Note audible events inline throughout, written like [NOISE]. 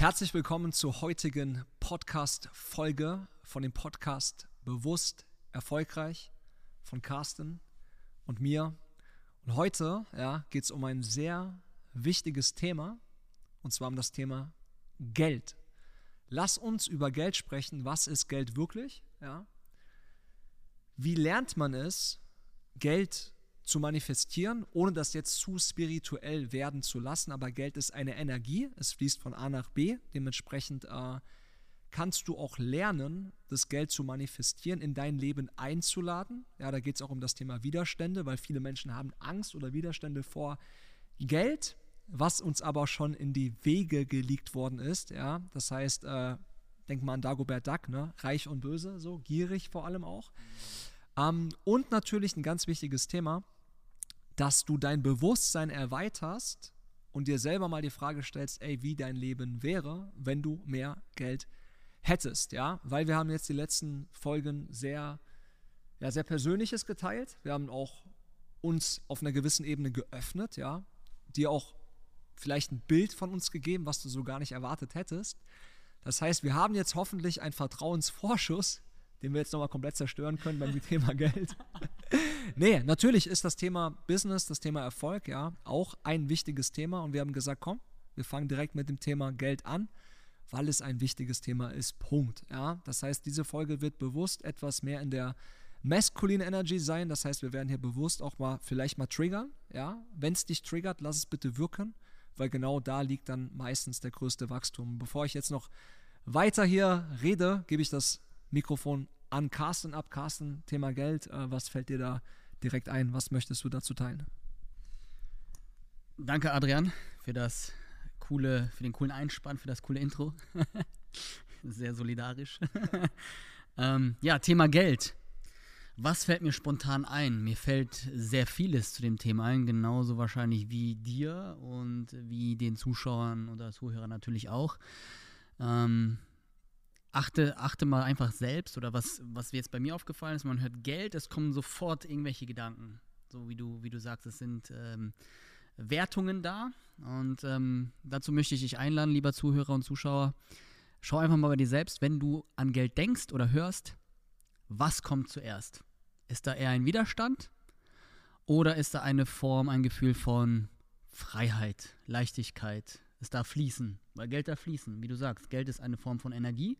Herzlich willkommen zur heutigen Podcast-Folge von dem Podcast Bewusst Erfolgreich von Carsten und mir. Und heute ja, geht es um ein sehr wichtiges Thema, und zwar um das Thema Geld. Lass uns über Geld sprechen. Was ist Geld wirklich? Ja? Wie lernt man es, Geld zu manifestieren, ohne das jetzt zu spirituell werden zu lassen. Aber Geld ist eine Energie, es fließt von A nach B. Dementsprechend äh, kannst du auch lernen, das Geld zu manifestieren, in dein Leben einzuladen. Ja, da geht es auch um das Thema Widerstände, weil viele Menschen haben Angst oder Widerstände vor Geld, was uns aber schon in die Wege gelegt worden ist. Ja, das heißt, äh, denk mal an Dagobert Duck, ne? reich und böse, so gierig vor allem auch. Ähm, und natürlich ein ganz wichtiges Thema, dass du dein Bewusstsein erweiterst und dir selber mal die Frage stellst, ey, wie dein Leben wäre, wenn du mehr Geld hättest, ja, weil wir haben jetzt die letzten Folgen sehr, ja, sehr Persönliches geteilt. Wir haben auch uns auf einer gewissen Ebene geöffnet, ja, dir auch vielleicht ein Bild von uns gegeben, was du so gar nicht erwartet hättest. Das heißt, wir haben jetzt hoffentlich einen Vertrauensvorschuss den wir jetzt nochmal komplett zerstören können beim Thema Geld. [LAUGHS] nee, natürlich ist das Thema Business, das Thema Erfolg, ja, auch ein wichtiges Thema. Und wir haben gesagt, komm, wir fangen direkt mit dem Thema Geld an, weil es ein wichtiges Thema ist. Punkt. Ja, das heißt, diese Folge wird bewusst etwas mehr in der Masculine Energy sein. Das heißt, wir werden hier bewusst auch mal vielleicht mal triggern. Ja, wenn es dich triggert, lass es bitte wirken, weil genau da liegt dann meistens der größte Wachstum. Bevor ich jetzt noch weiter hier rede, gebe ich das Mikrofon an Carsten ab. Carsten, Thema Geld, äh, was fällt dir da direkt ein? Was möchtest du dazu teilen? Danke, Adrian, für das coole, für den coolen Einspann, für das coole Intro. [LAUGHS] Sehr solidarisch. [LAUGHS] ähm, ja, Thema Geld. Was fällt mir spontan ein? Mir fällt sehr vieles zu dem Thema ein, genauso wahrscheinlich wie dir und wie den Zuschauern oder Zuhörern natürlich auch. Ähm, achte, achte mal einfach selbst oder was, was jetzt bei mir aufgefallen ist, man hört Geld, es kommen sofort irgendwelche Gedanken. So wie du, wie du sagst, es sind ähm, Wertungen da. Und ähm, dazu möchte ich dich einladen, lieber Zuhörer und Zuschauer. Schau einfach mal bei dir selbst, wenn du an Geld denkst oder hörst, was kommt zuerst? Ist da eher ein Widerstand oder ist da eine Form, ein Gefühl von Freiheit, Leichtigkeit, es darf fließen, weil Geld darf fließen. Wie du sagst, Geld ist eine Form von Energie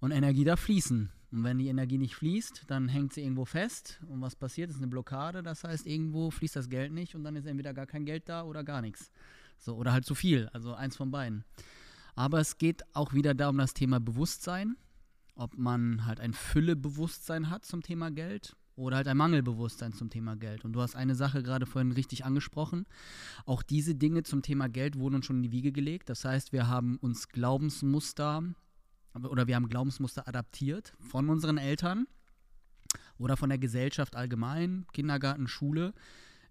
und Energie darf fließen. Und wenn die Energie nicht fließt, dann hängt sie irgendwo fest und was passiert, ist eine Blockade. Das heißt, irgendwo fließt das Geld nicht und dann ist entweder gar kein Geld da oder gar nichts. So, oder halt zu viel, also eins von beiden. Aber es geht auch wieder da um das Thema Bewusstsein, ob man halt ein Füllebewusstsein hat zum Thema Geld oder halt ein Mangelbewusstsein zum Thema Geld. Und du hast eine Sache gerade vorhin richtig angesprochen. Auch diese Dinge zum Thema Geld wurden uns schon in die Wiege gelegt. Das heißt, wir haben uns Glaubensmuster oder wir haben Glaubensmuster adaptiert von unseren Eltern oder von der Gesellschaft allgemein, Kindergarten, Schule,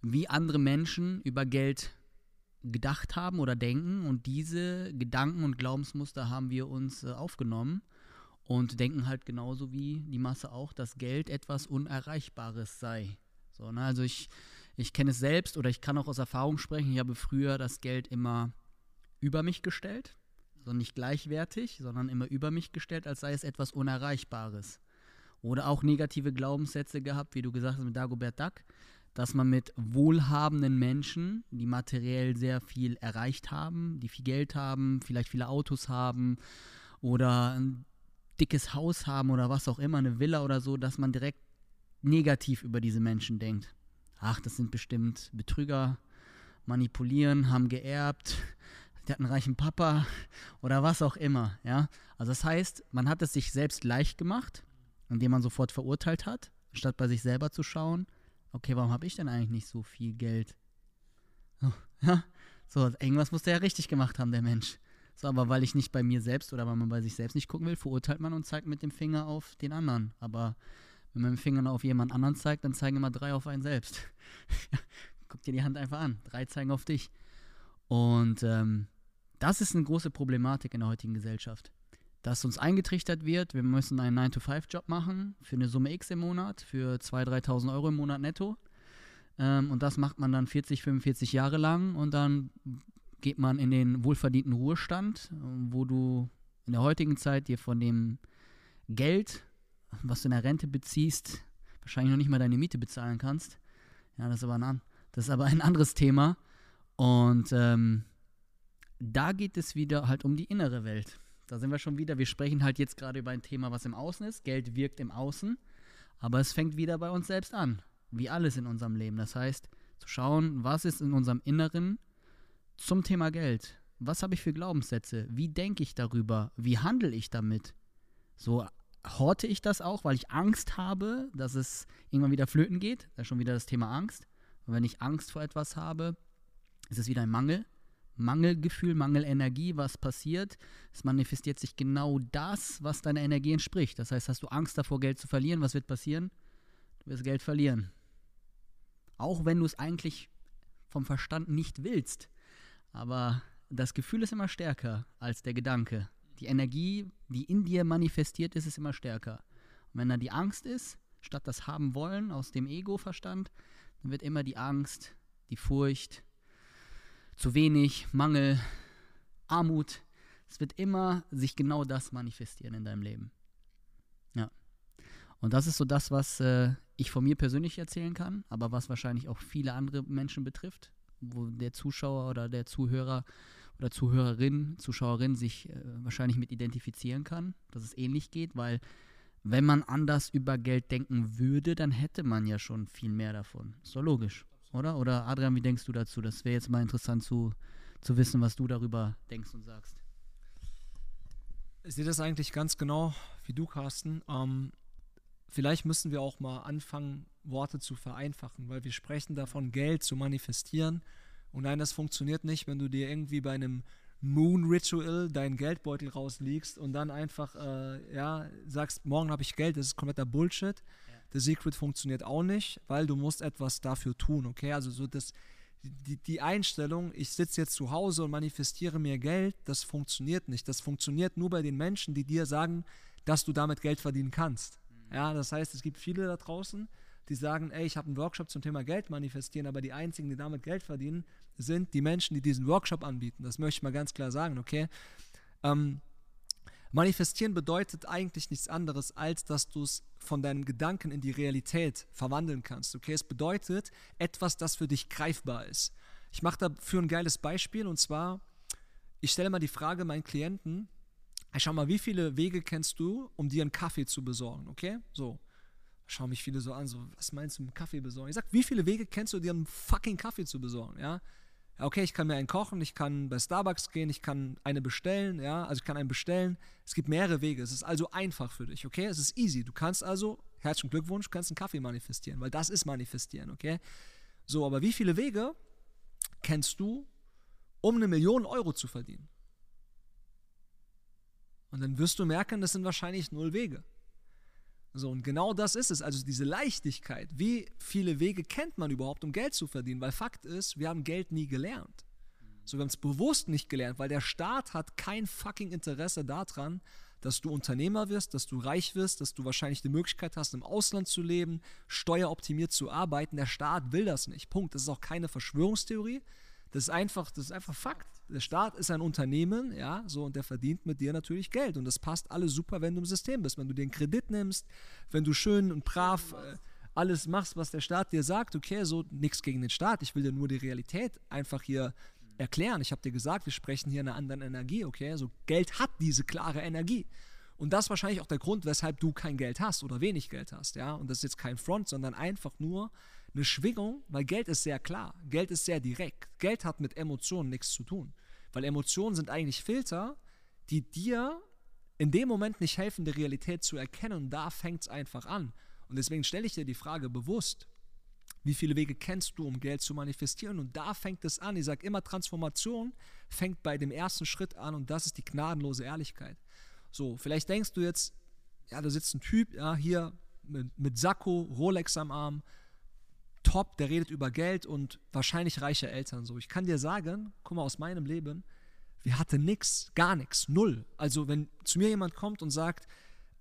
wie andere Menschen über Geld gedacht haben oder denken. Und diese Gedanken und Glaubensmuster haben wir uns äh, aufgenommen und denken halt genauso wie die Masse auch, dass Geld etwas Unerreichbares sei. So, ne? Also ich, ich kenne es selbst oder ich kann auch aus Erfahrung sprechen. Ich habe früher das Geld immer über mich gestellt, also nicht gleichwertig, sondern immer über mich gestellt, als sei es etwas Unerreichbares. Oder auch negative Glaubenssätze gehabt, wie du gesagt hast mit Dagobert Duck, dass man mit wohlhabenden Menschen, die materiell sehr viel erreicht haben, die viel Geld haben, vielleicht viele Autos haben oder dickes Haus haben oder was auch immer, eine Villa oder so, dass man direkt negativ über diese Menschen denkt. Ach, das sind bestimmt Betrüger, manipulieren, haben geerbt, [LAUGHS] der hat einen reichen Papa oder was auch immer, ja. Also das heißt, man hat es sich selbst leicht gemacht, indem man sofort verurteilt hat, statt bei sich selber zu schauen, okay, warum habe ich denn eigentlich nicht so viel Geld? So, [LAUGHS] ja, so, irgendwas muss der ja richtig gemacht haben, der Mensch. So, aber weil ich nicht bei mir selbst oder weil man bei sich selbst nicht gucken will, verurteilt man und zeigt mit dem Finger auf den anderen. Aber wenn man mit dem Finger auf jemand anderen zeigt, dann zeigen immer drei auf einen selbst. [LAUGHS] Guck dir die Hand einfach an. Drei zeigen auf dich. Und ähm, das ist eine große Problematik in der heutigen Gesellschaft. Dass uns eingetrichtert wird, wir müssen einen 9-to-5-Job machen für eine Summe X im Monat, für 2.000, 3.000 Euro im Monat netto. Ähm, und das macht man dann 40, 45 Jahre lang und dann geht man in den wohlverdienten Ruhestand, wo du in der heutigen Zeit dir von dem Geld, was du in der Rente beziehst, wahrscheinlich noch nicht mal deine Miete bezahlen kannst. Ja, das ist aber ein, das ist aber ein anderes Thema. Und ähm, da geht es wieder halt um die innere Welt. Da sind wir schon wieder. Wir sprechen halt jetzt gerade über ein Thema, was im Außen ist. Geld wirkt im Außen. Aber es fängt wieder bei uns selbst an. Wie alles in unserem Leben. Das heißt, zu schauen, was ist in unserem Inneren zum Thema Geld. Was habe ich für Glaubenssätze? Wie denke ich darüber? Wie handle ich damit? So horte ich das auch, weil ich Angst habe, dass es irgendwann wieder flöten geht. Da ist schon wieder das Thema Angst. Und wenn ich Angst vor etwas habe, ist es wieder ein Mangel. Mangelgefühl, Mangelenergie, was passiert? Es manifestiert sich genau das, was deiner Energie entspricht. Das heißt, hast du Angst davor, Geld zu verlieren, was wird passieren? Du wirst Geld verlieren. Auch wenn du es eigentlich vom Verstand nicht willst. Aber das Gefühl ist immer stärker als der Gedanke. Die Energie, die in dir manifestiert ist, ist immer stärker. Und wenn da die Angst ist, statt das haben wollen aus dem Ego-Verstand, dann wird immer die Angst, die Furcht, zu wenig, Mangel, Armut. Es wird immer sich genau das manifestieren in deinem Leben. Ja. Und das ist so das, was äh, ich von mir persönlich erzählen kann, aber was wahrscheinlich auch viele andere Menschen betrifft, wo der Zuschauer oder der Zuhörer oder Zuhörerin, Zuschauerin sich äh, wahrscheinlich mit identifizieren kann, dass es ähnlich geht, weil wenn man anders über Geld denken würde, dann hätte man ja schon viel mehr davon. Ist doch logisch oder? Oder Adrian, wie denkst du dazu? Das wäre jetzt mal interessant zu, zu wissen, was du darüber denkst und sagst. Ich sehe das eigentlich ganz genau wie du, Carsten. Ähm, vielleicht müssen wir auch mal anfangen, Worte zu vereinfachen, weil wir sprechen davon, Geld zu manifestieren. Und nein, das funktioniert nicht, wenn du dir irgendwie bei einem Moon Ritual deinen Geldbeutel rauslegst und dann einfach äh, ja, sagst, morgen habe ich Geld, das ist kompletter Bullshit. The Secret funktioniert auch nicht, weil du musst etwas dafür tun, okay? Also so das, die, die Einstellung, ich sitze jetzt zu Hause und manifestiere mir Geld, das funktioniert nicht. Das funktioniert nur bei den Menschen, die dir sagen, dass du damit Geld verdienen kannst. Mhm. Ja, das heißt, es gibt viele da draußen, die sagen, ey, ich habe einen Workshop zum Thema Geld manifestieren, aber die einzigen, die damit Geld verdienen, sind die Menschen, die diesen Workshop anbieten. Das möchte ich mal ganz klar sagen, okay? Ähm, Manifestieren bedeutet eigentlich nichts anderes, als dass du es von deinem Gedanken in die Realität verwandeln kannst. Okay, es bedeutet etwas, das für dich greifbar ist. Ich mache dafür ein geiles Beispiel und zwar, ich stelle mal die Frage meinen Klienten, schau mal, wie viele Wege kennst du, um dir einen Kaffee zu besorgen, okay? So. Schau mich viele so an, so, was meinst du mit Kaffee besorgen? Ich sag, wie viele Wege kennst du, dir einen fucking Kaffee zu besorgen, ja? okay, ich kann mir einen kochen, ich kann bei Starbucks gehen, ich kann eine bestellen, ja, also ich kann einen bestellen. Es gibt mehrere Wege. Es ist also einfach für dich, okay? Es ist easy. Du kannst also, herzlichen Glückwunsch, kannst einen Kaffee manifestieren, weil das ist manifestieren, okay? So, aber wie viele Wege kennst du, um eine Million Euro zu verdienen? Und dann wirst du merken, das sind wahrscheinlich null Wege. So, und genau das ist es, also diese Leichtigkeit. Wie viele Wege kennt man überhaupt, um Geld zu verdienen? Weil Fakt ist, wir haben Geld nie gelernt. So, wir haben es bewusst nicht gelernt, weil der Staat hat kein fucking Interesse daran, dass du Unternehmer wirst, dass du reich wirst, dass du wahrscheinlich die Möglichkeit hast, im Ausland zu leben, steueroptimiert zu arbeiten. Der Staat will das nicht. Punkt. Das ist auch keine Verschwörungstheorie. Das ist einfach, das ist einfach Fakt. Der Staat ist ein Unternehmen, ja, so und der verdient mit dir natürlich Geld und das passt alles super, wenn du im System bist, wenn du den Kredit nimmst, wenn du schön und brav äh, alles machst, was der Staat dir sagt, okay, so nichts gegen den Staat, ich will dir nur die Realität einfach hier erklären. Ich habe dir gesagt, wir sprechen hier in einer anderen Energie, okay? So Geld hat diese klare Energie. Und das ist wahrscheinlich auch der Grund, weshalb du kein Geld hast oder wenig Geld hast, ja? Und das ist jetzt kein Front, sondern einfach nur eine Schwingung, weil Geld ist sehr klar, Geld ist sehr direkt. Geld hat mit Emotionen nichts zu tun, weil Emotionen sind eigentlich Filter, die dir in dem Moment nicht helfen, die Realität zu erkennen und da fängt es einfach an. Und deswegen stelle ich dir die Frage bewusst, wie viele Wege kennst du, um Geld zu manifestieren? Und da fängt es an. Ich sage immer, Transformation fängt bei dem ersten Schritt an und das ist die gnadenlose Ehrlichkeit. So, vielleicht denkst du jetzt, ja, da sitzt ein Typ, ja, hier mit, mit Sakko, Rolex am Arm, top, der redet über Geld und wahrscheinlich reiche Eltern. So, ich kann dir sagen, guck mal aus meinem Leben, wir hatten nichts, gar nichts, null. Also wenn zu mir jemand kommt und sagt,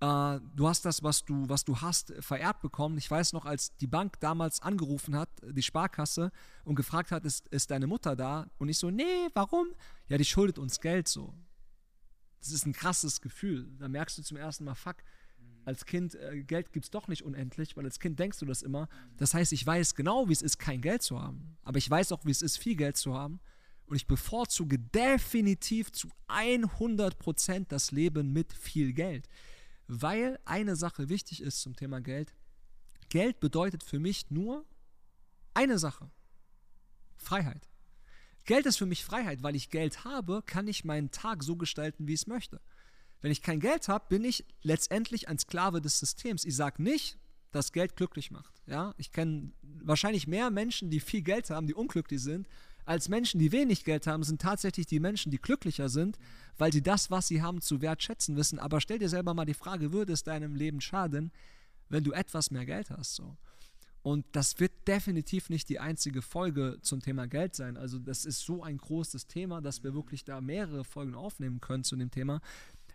äh, du hast das, was du, was du hast, vererbt bekommen. Ich weiß noch, als die Bank damals angerufen hat, die Sparkasse, und gefragt hat, ist, ist deine Mutter da? Und ich so, nee, warum? Ja, die schuldet uns Geld so. Das ist ein krasses Gefühl. Da merkst du zum ersten Mal, fuck, als Kind, äh, Geld gibt es doch nicht unendlich, weil als Kind denkst du das immer. Das heißt, ich weiß genau, wie es ist, kein Geld zu haben. Aber ich weiß auch, wie es ist, viel Geld zu haben. Und ich bevorzuge definitiv zu 100% das Leben mit viel Geld. Weil eine Sache wichtig ist zum Thema Geld. Geld bedeutet für mich nur eine Sache. Freiheit. Geld ist für mich Freiheit, weil ich Geld habe, kann ich meinen Tag so gestalten, wie ich es möchte. Wenn ich kein Geld habe, bin ich letztendlich ein Sklave des Systems. Ich sage nicht, dass Geld glücklich macht. Ja? Ich kenne wahrscheinlich mehr Menschen, die viel Geld haben, die unglücklich sind, als Menschen, die wenig Geld haben, sind tatsächlich die Menschen, die glücklicher sind, weil sie das, was sie haben, zu wertschätzen wissen. Aber stell dir selber mal die Frage, würde es deinem Leben schaden, wenn du etwas mehr Geld hast? So. Und das wird definitiv nicht die einzige Folge zum Thema Geld sein. Also das ist so ein großes Thema, dass wir wirklich da mehrere Folgen aufnehmen können zu dem Thema.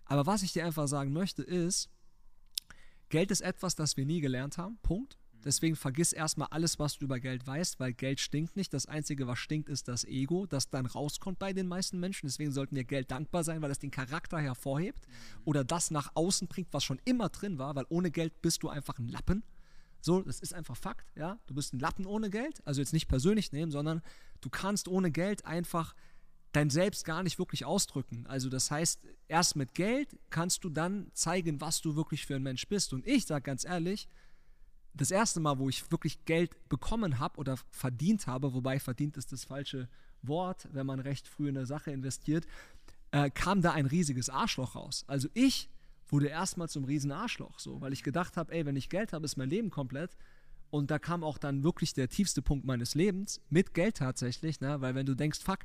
Aber was ich dir einfach sagen möchte ist, Geld ist etwas, das wir nie gelernt haben. Punkt. Deswegen vergiss erstmal alles, was du über Geld weißt, weil Geld stinkt nicht. Das Einzige, was stinkt, ist das Ego, das dann rauskommt bei den meisten Menschen. Deswegen sollten wir Geld dankbar sein, weil es den Charakter hervorhebt oder das nach außen bringt, was schon immer drin war, weil ohne Geld bist du einfach ein Lappen. So, das ist einfach Fakt, ja. Du bist ein Lappen ohne Geld, also jetzt nicht persönlich nehmen, sondern du kannst ohne Geld einfach dein Selbst gar nicht wirklich ausdrücken. Also das heißt, erst mit Geld kannst du dann zeigen, was du wirklich für ein Mensch bist. Und ich sage ganz ehrlich, das erste Mal, wo ich wirklich Geld bekommen habe oder verdient habe, wobei verdient ist das falsche Wort, wenn man recht früh in eine Sache investiert, äh, kam da ein riesiges Arschloch raus. Also ich wurde erstmal zum riesen Arschloch, so, weil ich gedacht habe, ey, wenn ich Geld habe, ist mein Leben komplett. Und da kam auch dann wirklich der tiefste Punkt meines Lebens, mit Geld tatsächlich, ne? weil wenn du denkst, fuck,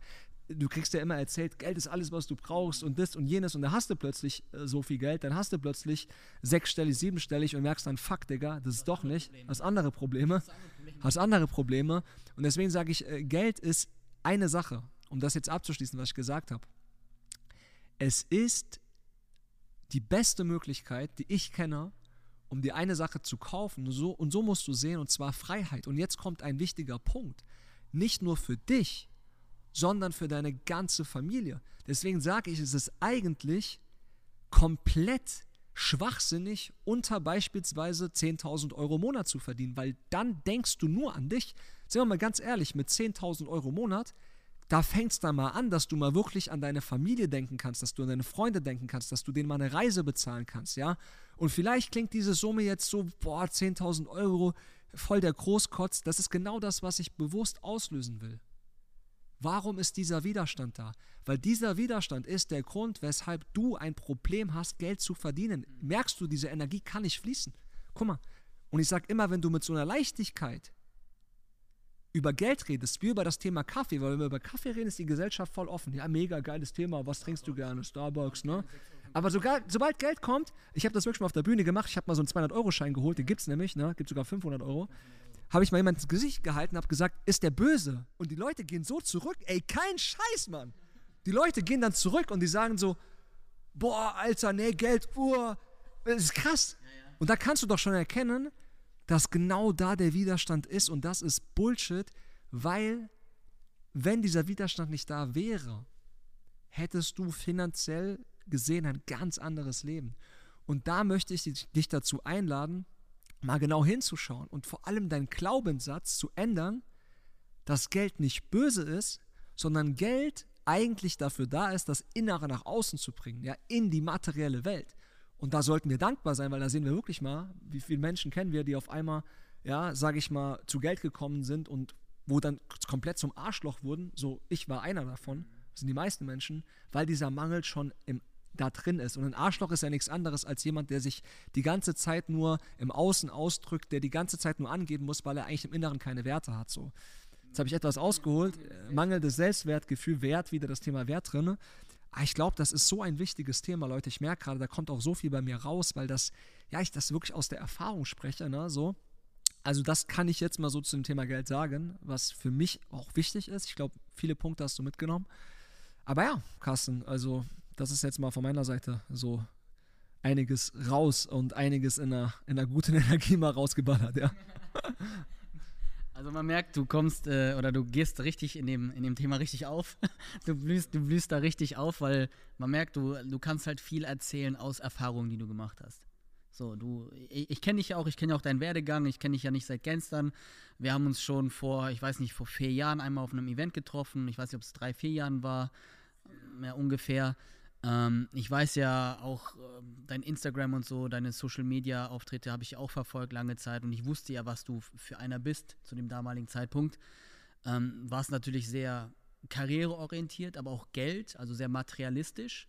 du kriegst ja immer erzählt, Geld ist alles, was du brauchst und das und jenes und da hast du plötzlich äh, so viel Geld, dann hast du plötzlich sechsstellig, siebenstellig und merkst dann, fuck, Digga, das ist doch nicht, hast andere Probleme, hast andere Probleme und deswegen sage ich, äh, Geld ist eine Sache, um das jetzt abzuschließen, was ich gesagt habe. Es ist die beste Möglichkeit, die ich kenne, um dir eine Sache zu kaufen. Und so, und so musst du sehen, und zwar Freiheit. Und jetzt kommt ein wichtiger Punkt. Nicht nur für dich, sondern für deine ganze Familie. Deswegen sage ich, es ist eigentlich komplett schwachsinnig, unter beispielsweise 10.000 Euro im Monat zu verdienen, weil dann denkst du nur an dich. Sagen wir mal ganz ehrlich, mit 10.000 Euro im Monat da fängt es dann mal an, dass du mal wirklich an deine Familie denken kannst, dass du an deine Freunde denken kannst, dass du denen mal eine Reise bezahlen kannst, ja. Und vielleicht klingt diese Summe jetzt so, boah, 10.000 Euro, voll der Großkotz. Das ist genau das, was ich bewusst auslösen will. Warum ist dieser Widerstand da? Weil dieser Widerstand ist der Grund, weshalb du ein Problem hast, Geld zu verdienen. Merkst du, diese Energie kann nicht fließen. Guck mal, und ich sage immer, wenn du mit so einer Leichtigkeit über Geld redest, wie über das Thema Kaffee, weil wenn wir über Kaffee reden, ist die Gesellschaft voll offen. Ja, mega geiles Thema, was trinkst du gerne? Starbucks, ne? Aber sogar, sobald Geld kommt, ich habe das wirklich mal auf der Bühne gemacht, ich habe mal so einen 200-Euro-Schein geholt, den gibt es nämlich, ne? Gibt sogar 500 Euro. Habe ich mal jemand ins Gesicht gehalten, habe gesagt, ist der böse? Und die Leute gehen so zurück, ey, kein Scheiß, Mann. Die Leute gehen dann zurück und die sagen so, boah, Alter, nee, Geld, Uhr, das ist krass. Und da kannst du doch schon erkennen, dass genau da der Widerstand ist und das ist Bullshit, weil wenn dieser Widerstand nicht da wäre, hättest du finanziell gesehen ein ganz anderes Leben. Und da möchte ich dich dazu einladen, mal genau hinzuschauen und vor allem deinen Glaubenssatz zu ändern, dass Geld nicht böse ist, sondern Geld eigentlich dafür da ist, das Innere nach außen zu bringen, ja, in die materielle Welt. Und da sollten wir dankbar sein, weil da sehen wir wirklich mal, wie viele Menschen kennen wir, die auf einmal, ja, sage ich mal, zu Geld gekommen sind und wo dann komplett zum Arschloch wurden. So, ich war einer davon, das sind die meisten Menschen, weil dieser Mangel schon im, da drin ist. Und ein Arschloch ist ja nichts anderes als jemand, der sich die ganze Zeit nur im Außen ausdrückt, der die ganze Zeit nur angeben muss, weil er eigentlich im Inneren keine Werte hat. So. Jetzt habe ich etwas ausgeholt. Mangelndes Selbstwertgefühl, Wert, wieder das Thema Wert drin. Ah, ich glaube, das ist so ein wichtiges Thema, Leute. Ich merke gerade, da kommt auch so viel bei mir raus, weil das, ja, ich das wirklich aus der Erfahrung spreche, ne, so. Also das kann ich jetzt mal so zu dem Thema Geld sagen, was für mich auch wichtig ist. Ich glaube, viele Punkte hast du mitgenommen. Aber ja, Carsten, also das ist jetzt mal von meiner Seite so einiges raus und einiges in einer, in einer guten [LAUGHS] Energie mal rausgeballert, ja. [LAUGHS] Also man merkt, du kommst äh, oder du gehst richtig in dem, in dem Thema richtig auf. [LAUGHS] Du blühst, du blühst da richtig auf, weil man merkt, du, du kannst halt viel erzählen aus Erfahrungen, die du gemacht hast. So, du, ich, ich kenne dich ja auch, ich kenne ja auch deinen Werdegang, ich kenne dich ja nicht seit gestern. Wir haben uns schon vor, ich weiß nicht, vor vier Jahren einmal auf einem Event getroffen. Ich weiß nicht, ob es drei, vier Jahren war, ja, ungefähr. Ähm, ich weiß ja auch, äh, dein Instagram und so, deine Social Media Auftritte habe ich auch verfolgt lange Zeit und ich wusste ja, was du für einer bist zu dem damaligen Zeitpunkt. Ähm, war es natürlich sehr karriereorientiert, aber auch Geld, also sehr materialistisch.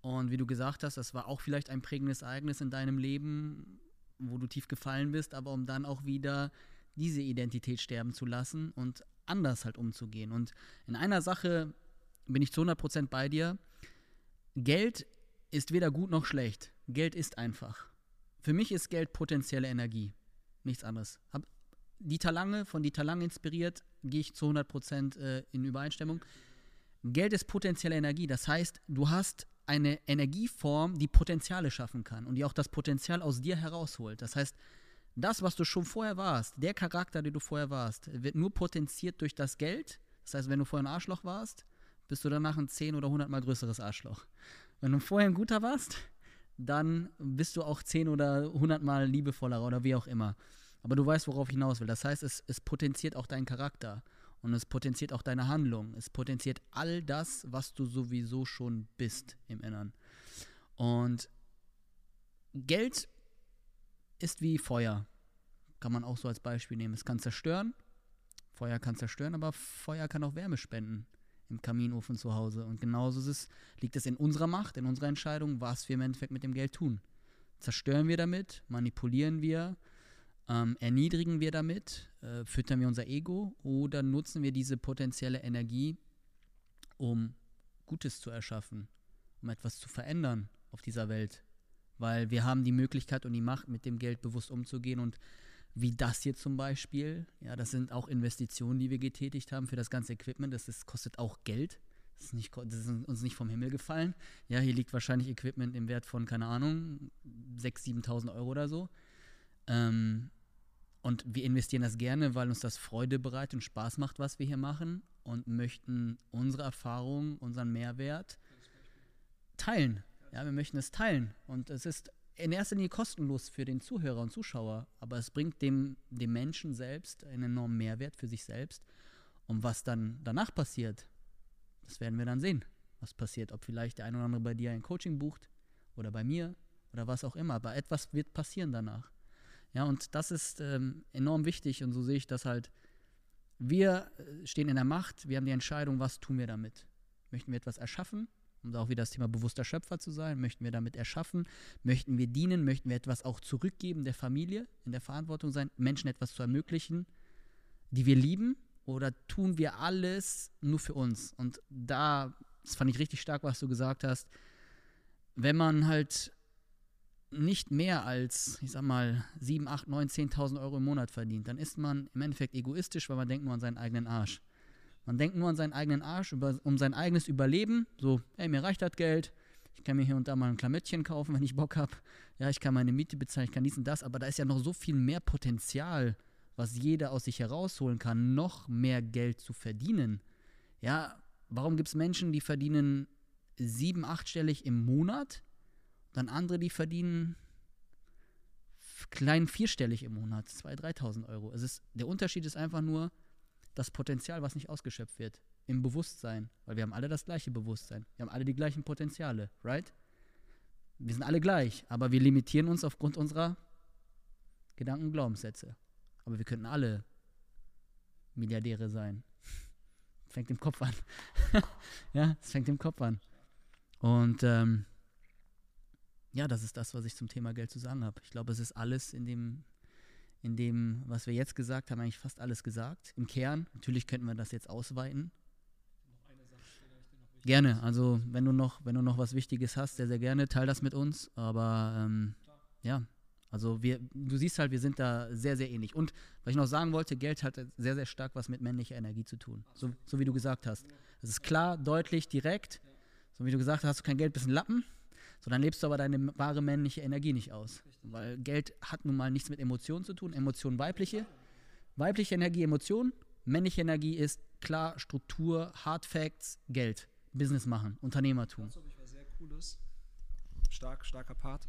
Und wie du gesagt hast, das war auch vielleicht ein prägendes Ereignis in deinem Leben, wo du tief gefallen bist, aber um dann auch wieder diese Identität sterben zu lassen und anders halt umzugehen. Und in einer Sache bin ich zu 100% bei dir Geld ist weder gut noch schlecht. Geld ist einfach. Für mich ist Geld potenzielle Energie. Nichts anderes. Hab Dieter Lange, von Dieter Lange inspiriert, gehe ich zu 100% äh, in Übereinstimmung. Geld ist potenzielle Energie. Das heißt, du hast eine Energieform, die Potenziale schaffen kann und die auch das Potenzial aus dir herausholt. Das heißt, das, was du schon vorher warst, der Charakter, den du vorher warst, wird nur potenziert durch das Geld. Das heißt, wenn du vorher ein Arschloch warst, bist du danach ein 10 oder 100 mal größeres Arschloch. Wenn du vorher ein guter warst, dann bist du auch 10 oder 100 mal liebevoller oder wie auch immer. Aber du weißt, worauf ich hinaus will. Das heißt, es, es potenziert auch deinen Charakter und es potenziert auch deine Handlung. Es potenziert all das, was du sowieso schon bist im Innern. Und Geld ist wie Feuer. Kann man auch so als Beispiel nehmen. Es kann zerstören. Feuer kann zerstören, aber Feuer kann auch Wärme spenden im Kaminofen zu Hause. Und genauso ist es, liegt es in unserer Macht, in unserer Entscheidung, was wir im Endeffekt mit dem Geld tun. Zerstören wir damit, manipulieren wir, ähm, erniedrigen wir damit, äh, füttern wir unser Ego oder nutzen wir diese potenzielle Energie, um Gutes zu erschaffen, um etwas zu verändern auf dieser Welt. Weil wir haben die Möglichkeit und die Macht, mit dem Geld bewusst umzugehen und wie das hier zum Beispiel. Ja, das sind auch Investitionen, die wir getätigt haben für das ganze Equipment. Das ist, kostet auch Geld. Das ist, nicht, das ist uns nicht vom Himmel gefallen. Ja, hier liegt wahrscheinlich Equipment im Wert von, keine Ahnung, 6.000, 7.000 Euro oder so. Ähm, und wir investieren das gerne, weil uns das Freude bereitet und Spaß macht, was wir hier machen und möchten unsere Erfahrung, unseren Mehrwert teilen. Ja, wir möchten es teilen. Und es ist in erster Linie kostenlos für den Zuhörer und Zuschauer, aber es bringt dem, dem Menschen selbst einen enormen Mehrwert für sich selbst. Und was dann danach passiert, das werden wir dann sehen, was passiert. Ob vielleicht der ein oder andere bei dir ein Coaching bucht oder bei mir oder was auch immer. Aber etwas wird passieren danach. Ja, und das ist ähm, enorm wichtig und so sehe ich das halt. Wir äh, stehen in der Macht, wir haben die Entscheidung, was tun wir damit. Möchten wir etwas erschaffen um da auch wieder das Thema bewusster Schöpfer zu sein, möchten wir damit erschaffen, möchten wir dienen, möchten wir etwas auch zurückgeben der Familie, in der Verantwortung sein, Menschen etwas zu ermöglichen, die wir lieben, oder tun wir alles nur für uns? Und da, das fand ich richtig stark, was du gesagt hast, wenn man halt nicht mehr als, ich sag mal, 7, 8, 9, 10.000 Euro im Monat verdient, dann ist man im Endeffekt egoistisch, weil man denkt nur an seinen eigenen Arsch. Man denkt nur an seinen eigenen Arsch, über, um sein eigenes Überleben. So, ey, mir reicht das Geld. Ich kann mir hier und da mal ein Klamettchen kaufen, wenn ich Bock habe. Ja, ich kann meine Miete bezahlen, ich kann dies und das. Aber da ist ja noch so viel mehr Potenzial, was jeder aus sich herausholen kann, noch mehr Geld zu verdienen. Ja, warum gibt es Menschen, die verdienen sieben, achtstellig im Monat? Dann andere, die verdienen klein vierstellig im Monat, 2.000, 3.000 Euro. Es ist, der Unterschied ist einfach nur, das Potenzial, was nicht ausgeschöpft wird. Im Bewusstsein. Weil wir haben alle das gleiche Bewusstsein. Wir haben alle die gleichen Potenziale, right? Wir sind alle gleich, aber wir limitieren uns aufgrund unserer Gedanken und Glaubenssätze. Aber wir könnten alle Milliardäre sein. [LAUGHS] fängt im Kopf an. [LAUGHS] ja, es fängt im Kopf an. Und ähm, ja, das ist das, was ich zum Thema Geld zu sagen habe. Ich glaube, es ist alles in dem in dem, was wir jetzt gesagt haben, eigentlich fast alles gesagt. Im Kern, natürlich könnten wir das jetzt ausweiten. Gerne, also wenn du noch, wenn du noch was Wichtiges hast, sehr, sehr gerne, teil das mit uns. Aber ähm, ja, also wir, du siehst halt, wir sind da sehr, sehr ähnlich. Und was ich noch sagen wollte, Geld hat sehr, sehr stark was mit männlicher Energie zu tun. So, so wie du gesagt hast. Es ist klar, deutlich, direkt. So wie du gesagt hast, hast du kein Geld, bist ein Lappen. So, dann lebst du aber deine wahre männliche Energie nicht aus. Weil Geld hat nun mal nichts mit Emotionen zu tun. Emotionen weibliche. Weibliche Energie, Emotionen. Männliche Energie ist klar Struktur, Hard Facts, Geld. Business machen, Unternehmertum. Das ich was sehr cooles. Stark, starker Part.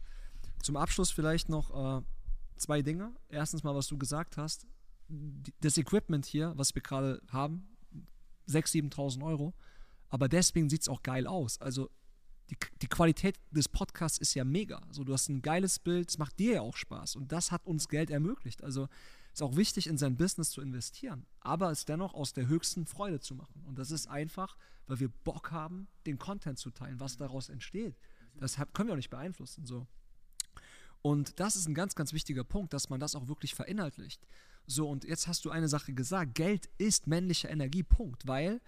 Zum Abschluss vielleicht noch äh, zwei Dinge. Erstens mal, was du gesagt hast. Das Equipment hier, was wir gerade haben, 6.000, 7.000 Euro. Aber deswegen sieht es auch geil aus. Also die, die Qualität des Podcasts ist ja mega. Also du hast ein geiles Bild, es macht dir ja auch Spaß. Und das hat uns Geld ermöglicht. Also ist auch wichtig, in sein Business zu investieren, aber es dennoch aus der höchsten Freude zu machen. Und das ist einfach, weil wir Bock haben, den Content zu teilen, was daraus entsteht. Das können wir auch nicht beeinflussen. So. Und das ist ein ganz, ganz wichtiger Punkt, dass man das auch wirklich verinhaltlicht. So, und jetzt hast du eine Sache gesagt: Geld ist männliche Energie, Punkt. Weil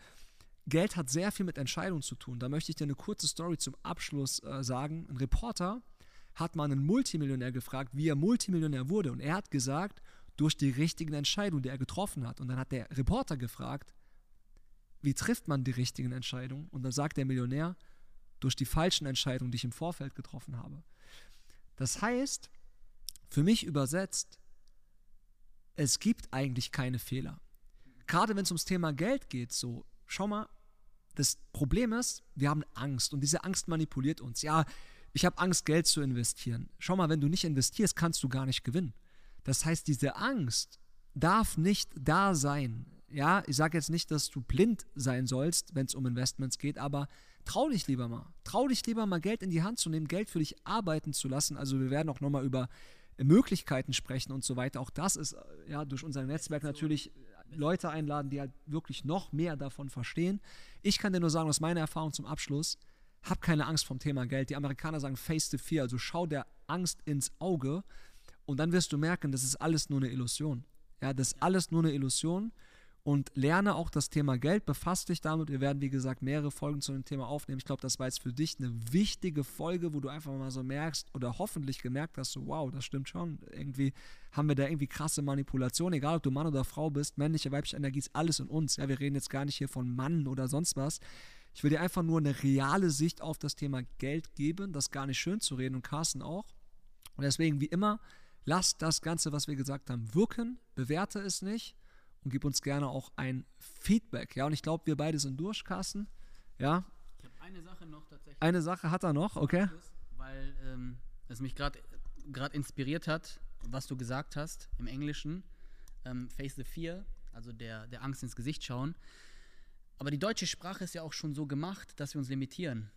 Geld hat sehr viel mit Entscheidungen zu tun. Da möchte ich dir eine kurze Story zum Abschluss äh, sagen. Ein Reporter hat mal einen Multimillionär gefragt, wie er Multimillionär wurde. Und er hat gesagt, durch die richtigen Entscheidungen, die er getroffen hat. Und dann hat der Reporter gefragt, wie trifft man die richtigen Entscheidungen? Und dann sagt der Millionär, durch die falschen Entscheidungen, die ich im Vorfeld getroffen habe. Das heißt, für mich übersetzt, es gibt eigentlich keine Fehler. Gerade wenn es ums Thema Geld geht, so, schau mal, das Problem ist, wir haben Angst und diese Angst manipuliert uns. Ja, ich habe Angst, Geld zu investieren. Schau mal, wenn du nicht investierst, kannst du gar nicht gewinnen. Das heißt, diese Angst darf nicht da sein. Ja, ich sage jetzt nicht, dass du blind sein sollst, wenn es um Investments geht, aber trau dich lieber mal. Trau dich lieber mal Geld in die Hand zu nehmen, Geld für dich arbeiten zu lassen. Also wir werden auch nochmal über Möglichkeiten sprechen und so weiter. Auch das ist äh, ja durch unser Netzwerk natürlich Leute einladen, die halt wirklich noch mehr davon verstehen. Ich kann dir nur sagen, aus meiner Erfahrung zum Abschluss, hab keine Angst vom Thema Geld. Die Amerikaner sagen face to fear, also schau der Angst ins Auge und dann wirst du merken, das ist alles nur eine Illusion. Ja, das ist alles nur eine Illusion und lerne auch das Thema Geld, befass dich damit. Wir werden, wie gesagt, mehrere Folgen zu dem Thema aufnehmen. Ich glaube, das war jetzt für dich eine wichtige Folge, wo du einfach mal so merkst oder hoffentlich gemerkt hast, so, wow, das stimmt schon. Irgendwie haben wir da irgendwie krasse Manipulation, egal ob du Mann oder Frau bist, männliche, weibliche Energie ist alles in uns. Ja, wir reden jetzt gar nicht hier von Mann oder sonst was. Ich will dir einfach nur eine reale Sicht auf das Thema Geld geben, das gar nicht schön zu reden und Carsten auch. Und deswegen, wie immer, lass das Ganze, was wir gesagt haben, wirken, bewerte es nicht und gib uns gerne auch ein Feedback. Ja, und ich glaube, wir beide sind durch, Carsten. Ja. Ich habe eine Sache noch tatsächlich. Eine Sache hat er noch, okay. Weil ähm, es mich gerade inspiriert hat, was du gesagt hast im Englischen. Ähm, Face the Fear, also der, der Angst ins Gesicht schauen. Aber die deutsche Sprache ist ja auch schon so gemacht, dass wir uns limitieren.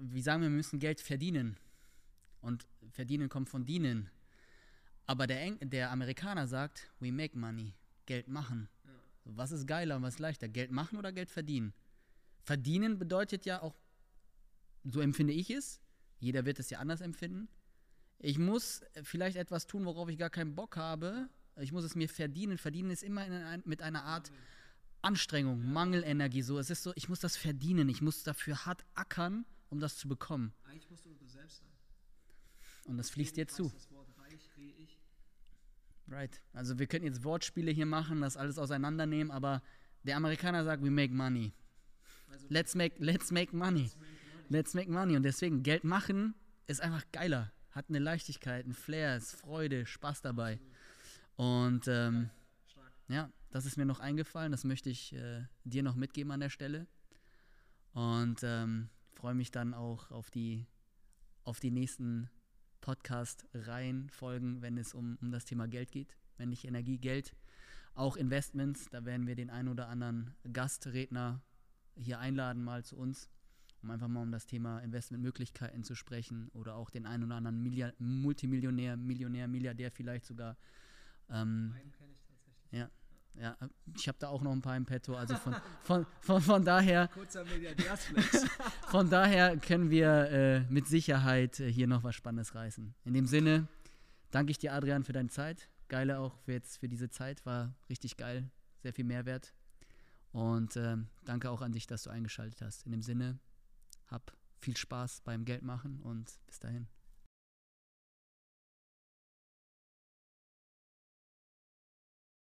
Wie sagen wir, wir müssen Geld verdienen. Und verdienen kommt von dienen. Aber der, Eng der Amerikaner sagt, we make money, Geld machen. Was ist geiler und was ist leichter? Geld machen oder Geld verdienen? Verdienen bedeutet ja auch, so empfinde ich es, jeder wird es ja anders empfinden. Ich muss vielleicht etwas tun, worauf ich gar keinen Bock habe. Ich muss es mir verdienen. Verdienen ist immer ein, mit einer Art Anstrengung, Mangelenergie. So, es ist so, ich muss das verdienen. Ich muss dafür hart ackern, um das zu bekommen. Eigentlich musst du du selbst sein. Und das fließt dir zu. Das Right. Also wir könnten jetzt Wortspiele hier machen, das alles auseinandernehmen, aber der Amerikaner sagt, we make money. Also let's make, let's make money. Let's make money. Und deswegen, Geld machen ist einfach geiler. Hat eine Leichtigkeit, ein Flair, ist Freude, Spaß dabei. Und ähm, ja, das ist mir noch eingefallen. Das möchte ich äh, dir noch mitgeben an der Stelle. Und ähm, freue mich dann auch auf die, auf die nächsten Podcast-Reihen, Folgen, wenn es um, um das Thema Geld geht. Männliche Energie, Geld, auch Investments. Da werden wir den einen oder anderen Gastredner hier einladen, mal zu uns, um einfach mal um das Thema Investmentmöglichkeiten zu sprechen oder auch den einen oder anderen Milliard Multimillionär, Millionär, Milliardär vielleicht sogar. Ähm, ja, ja, ich habe da auch noch ein paar im Petto. Also von, von, von, von daher. Kurzer Milliardärsflex. [LAUGHS] von daher können wir äh, mit Sicherheit äh, hier noch was Spannendes reißen. In dem Sinne danke ich dir, Adrian, für deine Zeit. Geile auch für jetzt für diese Zeit. War richtig geil. Sehr viel Mehrwert. Und äh, danke auch an dich, dass du eingeschaltet hast. In dem Sinne, hab viel Spaß beim Geldmachen und bis dahin.